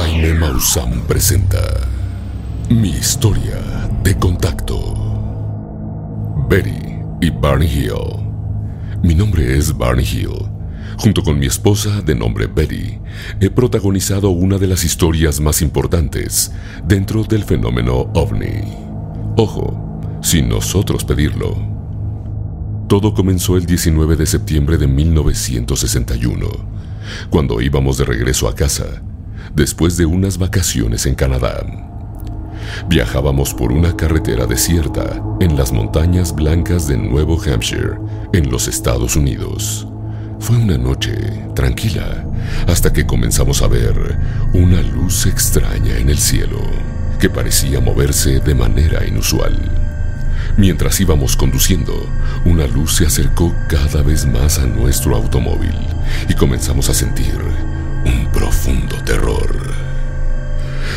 Jaime Maussan presenta Mi historia de contacto. Betty y Barney Hill. Mi nombre es Barney Hill. Junto con mi esposa de nombre Betty, he protagonizado una de las historias más importantes dentro del fenómeno ovni. Ojo, sin nosotros pedirlo. Todo comenzó el 19 de septiembre de 1961, cuando íbamos de regreso a casa después de unas vacaciones en Canadá. Viajábamos por una carretera desierta en las montañas blancas de Nuevo Hampshire, en los Estados Unidos. Fue una noche tranquila hasta que comenzamos a ver una luz extraña en el cielo que parecía moverse de manera inusual. Mientras íbamos conduciendo, una luz se acercó cada vez más a nuestro automóvil y comenzamos a sentir profundo terror.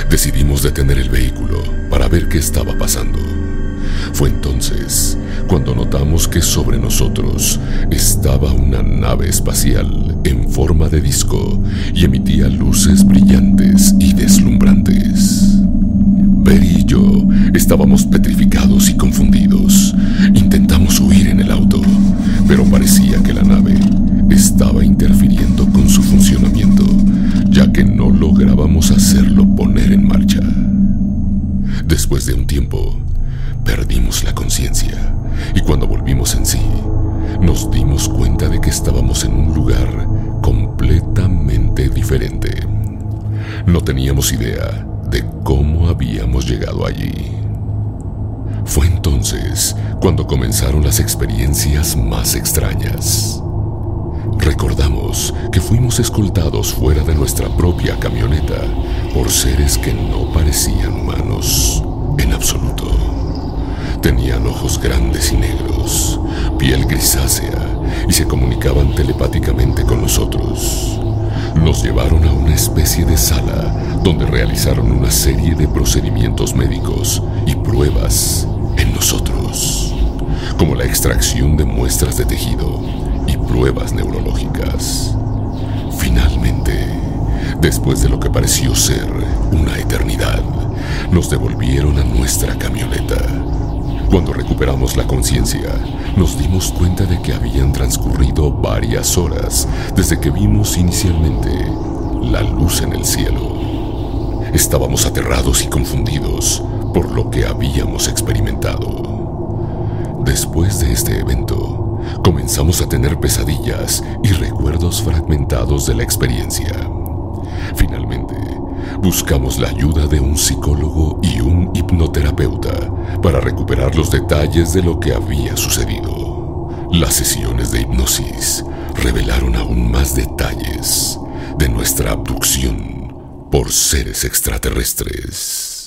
Decidimos detener el vehículo para ver qué estaba pasando. Fue entonces cuando notamos que sobre nosotros estaba una nave espacial en forma de disco y emitía luces brillantes y deslumbrantes. Berry y yo estábamos petrificados y confundidos. Intentamos huir en el auto, pero parecía que la nave estaba interfiriendo que no lográbamos hacerlo poner en marcha. Después de un tiempo, perdimos la conciencia y cuando volvimos en sí, nos dimos cuenta de que estábamos en un lugar completamente diferente. No teníamos idea de cómo habíamos llegado allí. Fue entonces cuando comenzaron las experiencias más extrañas. Recordamos que fuimos escoltados fuera de nuestra propia camioneta por seres que no parecían humanos en absoluto. Tenían ojos grandes y negros, piel grisácea y se comunicaban telepáticamente con nosotros. Nos llevaron a una especie de sala donde realizaron una serie de procedimientos médicos y pruebas en nosotros, como la extracción de muestras de tejido pruebas neurológicas. Finalmente, después de lo que pareció ser una eternidad, nos devolvieron a nuestra camioneta. Cuando recuperamos la conciencia, nos dimos cuenta de que habían transcurrido varias horas desde que vimos inicialmente la luz en el cielo. Estábamos aterrados y confundidos por lo que habíamos experimentado. Después de este evento, comenzamos a tener pesadillas y recuerdos fragmentados de la experiencia. Finalmente, buscamos la ayuda de un psicólogo y un hipnoterapeuta para recuperar los detalles de lo que había sucedido. Las sesiones de hipnosis revelaron aún más detalles de nuestra abducción por seres extraterrestres.